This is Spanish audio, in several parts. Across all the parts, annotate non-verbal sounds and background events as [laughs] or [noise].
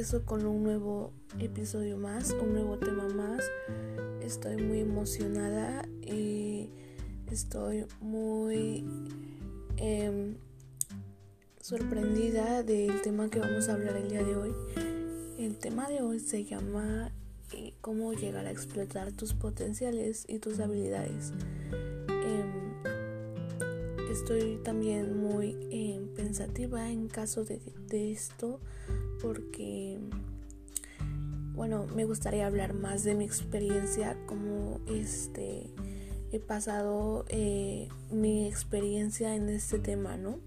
empiezo con un nuevo episodio más, un nuevo tema más. Estoy muy emocionada y estoy muy em, sorprendida del tema que vamos a hablar el día de hoy. El tema de hoy se llama eh, cómo llegar a explotar tus potenciales y tus habilidades. Em, estoy también muy em, pensativa en caso de esto porque, bueno, me gustaría hablar más de mi experiencia, como este, he pasado eh, mi experiencia en este tema, ¿no?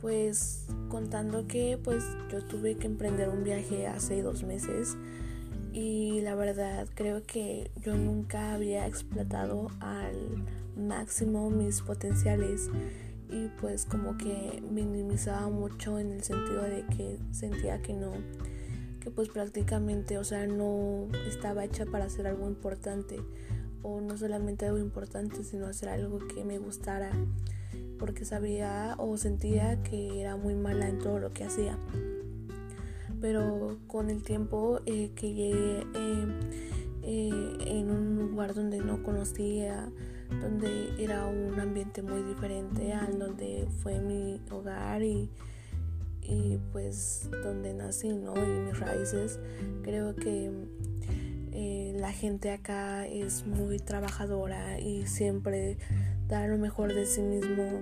Pues contando que pues yo tuve que emprender un viaje hace dos meses y la verdad creo que yo nunca había explotado al máximo mis potenciales y pues como que minimizaba mucho en el sentido de que sentía que no que pues prácticamente o sea no estaba hecha para hacer algo importante o no solamente algo importante sino hacer algo que me gustara porque sabía o sentía que era muy mala en todo lo que hacía. Pero con el tiempo eh, que llegué eh, eh, en un lugar donde no conocía donde era un ambiente muy diferente al donde fue mi hogar y, y pues donde nací, ¿no? Y mis raíces. Creo que eh, la gente acá es muy trabajadora y siempre da lo mejor de sí mismo.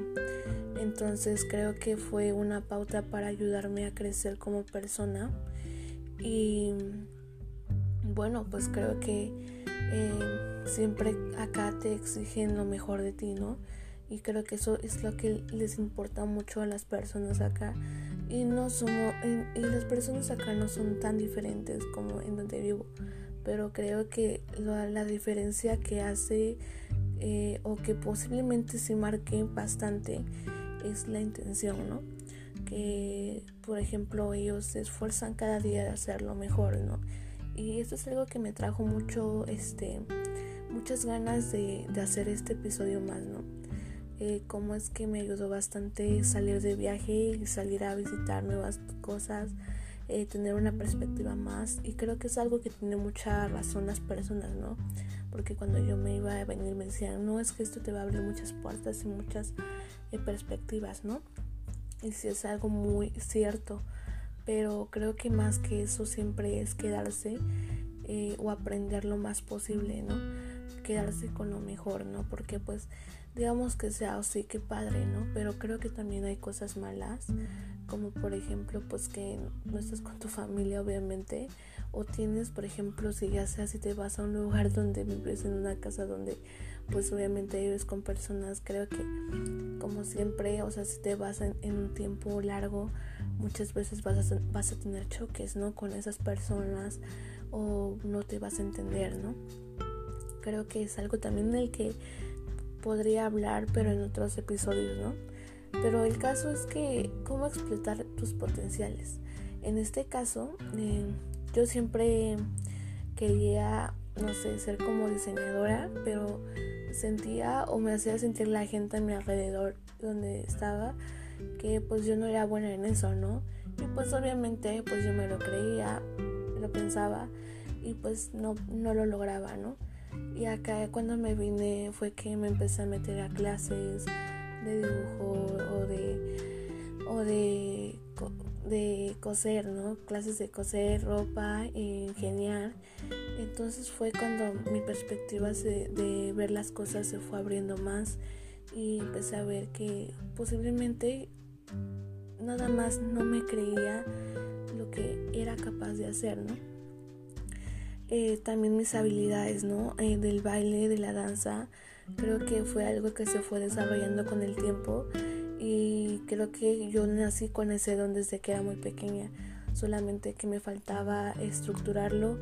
Entonces creo que fue una pauta para ayudarme a crecer como persona. Y bueno, pues creo que eh, siempre acá te exigen lo mejor de ti, ¿no? Y creo que eso es lo que les importa mucho a las personas acá. Y no somos, y las personas acá no son tan diferentes como en donde vivo. Pero creo que la, diferencia que hace eh, o que posiblemente se marque bastante es la intención, ¿no? Que, por ejemplo, ellos se esfuerzan cada día de hacer lo mejor, ¿no? Y esto es algo que me trajo mucho, este, muchas ganas de, hacer este episodio más, ¿no? Eh, cómo es que me ayudó bastante salir de viaje y salir a visitar nuevas cosas, eh, tener una perspectiva más y creo que es algo que tiene mucha razón las personas, ¿no? Porque cuando yo me iba a venir me decían, no, es que esto te va a abrir muchas puertas y muchas eh, perspectivas, ¿no? Y si es algo muy cierto pero creo que más que eso siempre es quedarse eh, o aprender lo más posible, ¿no? Quedarse con lo mejor, ¿no? Porque pues digamos que sea o sí que padre, ¿no? Pero creo que también hay cosas malas, como por ejemplo pues que no estás con tu familia obviamente, o tienes por ejemplo si ya sea si te vas a un lugar [laughs] donde vives en una casa donde pues obviamente vives con personas, creo que como siempre, o sea si te vas en un tiempo largo, muchas veces vas a, vas a tener choques, ¿no? Con esas personas o no te vas a entender, ¿no? Creo que es algo también del que podría hablar, pero en otros episodios, ¿no? Pero el caso es que, ¿cómo explotar tus potenciales? En este caso, eh, yo siempre quería, no sé, ser como diseñadora, pero sentía o me hacía sentir la gente a mi alrededor donde estaba que pues yo no era buena en eso, ¿no? Y pues obviamente pues yo me lo creía, lo pensaba y pues no, no lo lograba, ¿no? Y acá cuando me vine fue que me empecé a meter a clases de dibujo o de, o de, de coser, ¿no? Clases de coser ropa ingeniar. Entonces fue cuando mi perspectiva de ver las cosas se fue abriendo más y empecé a ver que posiblemente nada más no me creía lo que era capaz de hacer, ¿no? Eh, también mis habilidades, ¿no? Eh, del baile, de la danza, creo que fue algo que se fue desarrollando con el tiempo y creo que yo nací con ese don desde que era muy pequeña, solamente que me faltaba estructurarlo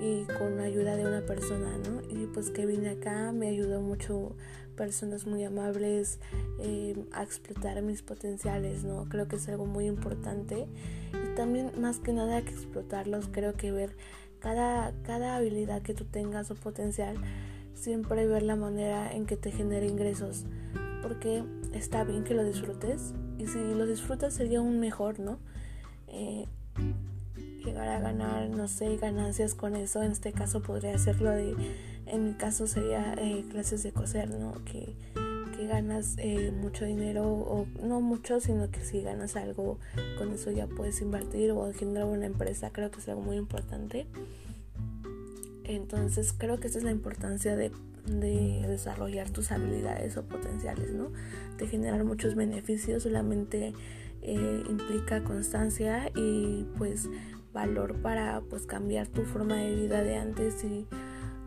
y con ayuda de una persona, ¿no? Y pues que vine acá me ayudó mucho personas muy amables eh, a explotar mis potenciales, ¿no? Creo que es algo muy importante y también más que nada que explotarlos, creo que ver cada, cada habilidad que tú tengas o potencial, siempre ver la manera en que te genere ingresos, porque está bien que lo disfrutes y si lo disfrutas sería un mejor, ¿no? Eh, llegar a ganar, no sé, ganancias con eso. En este caso podría ser lo de, en mi caso sería eh, clases de coser, ¿no? Que, que ganas eh, mucho dinero o no mucho, sino que si ganas algo, con eso ya puedes invertir o generar una empresa. Creo que es algo muy importante. Entonces creo que esa es la importancia de, de desarrollar tus habilidades o potenciales, ¿no? De generar muchos beneficios, solamente eh, implica constancia y pues valor para pues cambiar tu forma de vida de antes y,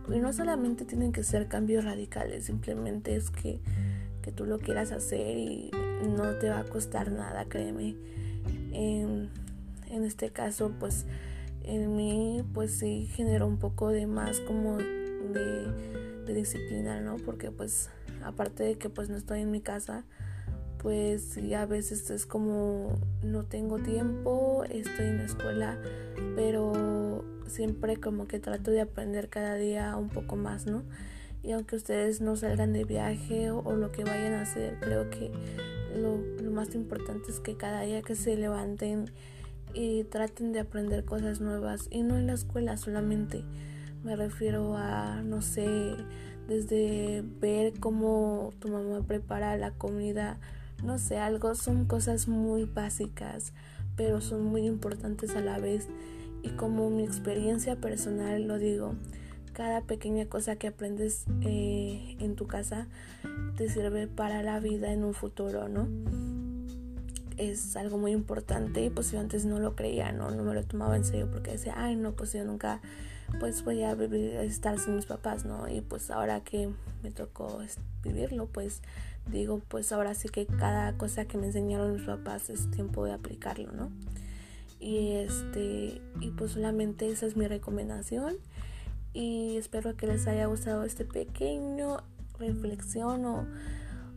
no solamente tienen que ser cambios radicales, simplemente es que, que, tú lo quieras hacer y no te va a costar nada, créeme. En, en este caso pues en mí pues sí generó un poco de más como de, disciplina, ¿no? Porque pues aparte de que pues no estoy en mi casa, pues a veces es como no tengo tiempo, estoy en la escuela, pero siempre como que trato de aprender cada día un poco más, ¿no? Y aunque ustedes no salgan de viaje o, lo que vayan a hacer, creo que lo, lo más importante es que cada día que se levanten y traten de aprender cosas nuevas y no en la escuela solamente. Me refiero a, no sé, desde ver cómo tu mamá prepara la comida, no sé, algo, son cosas muy básicas, pero son muy importantes a la vez. Y como mi experiencia personal lo digo, cada pequeña cosa que aprendes eh, en tu casa te sirve para la vida en un futuro, ¿no? es algo muy importante y pues yo antes no lo creía, no, no me lo tomaba en serio porque decía, ay no, pues yo nunca pues voy a vivir, estar sin mis papás, ¿no? Y pues ahora que me tocó vivirlo, pues digo, pues ahora sí que cada cosa que me enseñaron mis papás es tiempo de aplicarlo, ¿no? Y este, y pues solamente esa es mi recomendación y espero que les haya gustado este pequeño reflexión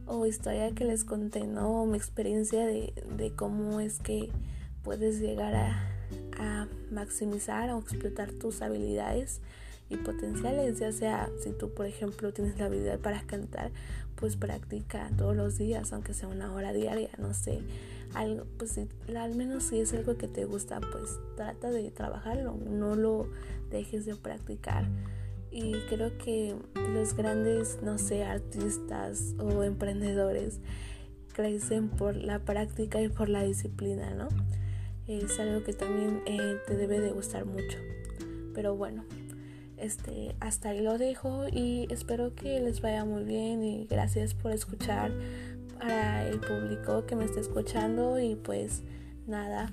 o historia que les conté, ¿no? mi experiencia de, de, cómo es que puedes llegar a, maximizar o explotar tus habilidades y potenciales, ya sea si tú, por ejemplo, tienes la habilidad para cantar, pues practica todos los días, aunque sea una hora diaria, no sé, algo, pues si, al menos si es algo que te gusta, pues trata de trabajarlo, no lo dejes de practicar y creo que los grandes, no sé, artistas o emprendedores crecen por la práctica y por la disciplina, ¿no? Es algo que también eh, te debe de gustar mucho. Pero bueno, este, hasta ahí lo dejo y espero que les vaya muy bien y gracias por escuchar para el público que me está escuchando y pues nada,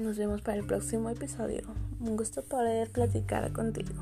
nos vemos para el próximo episodio. Un gusto poder platicar contigo.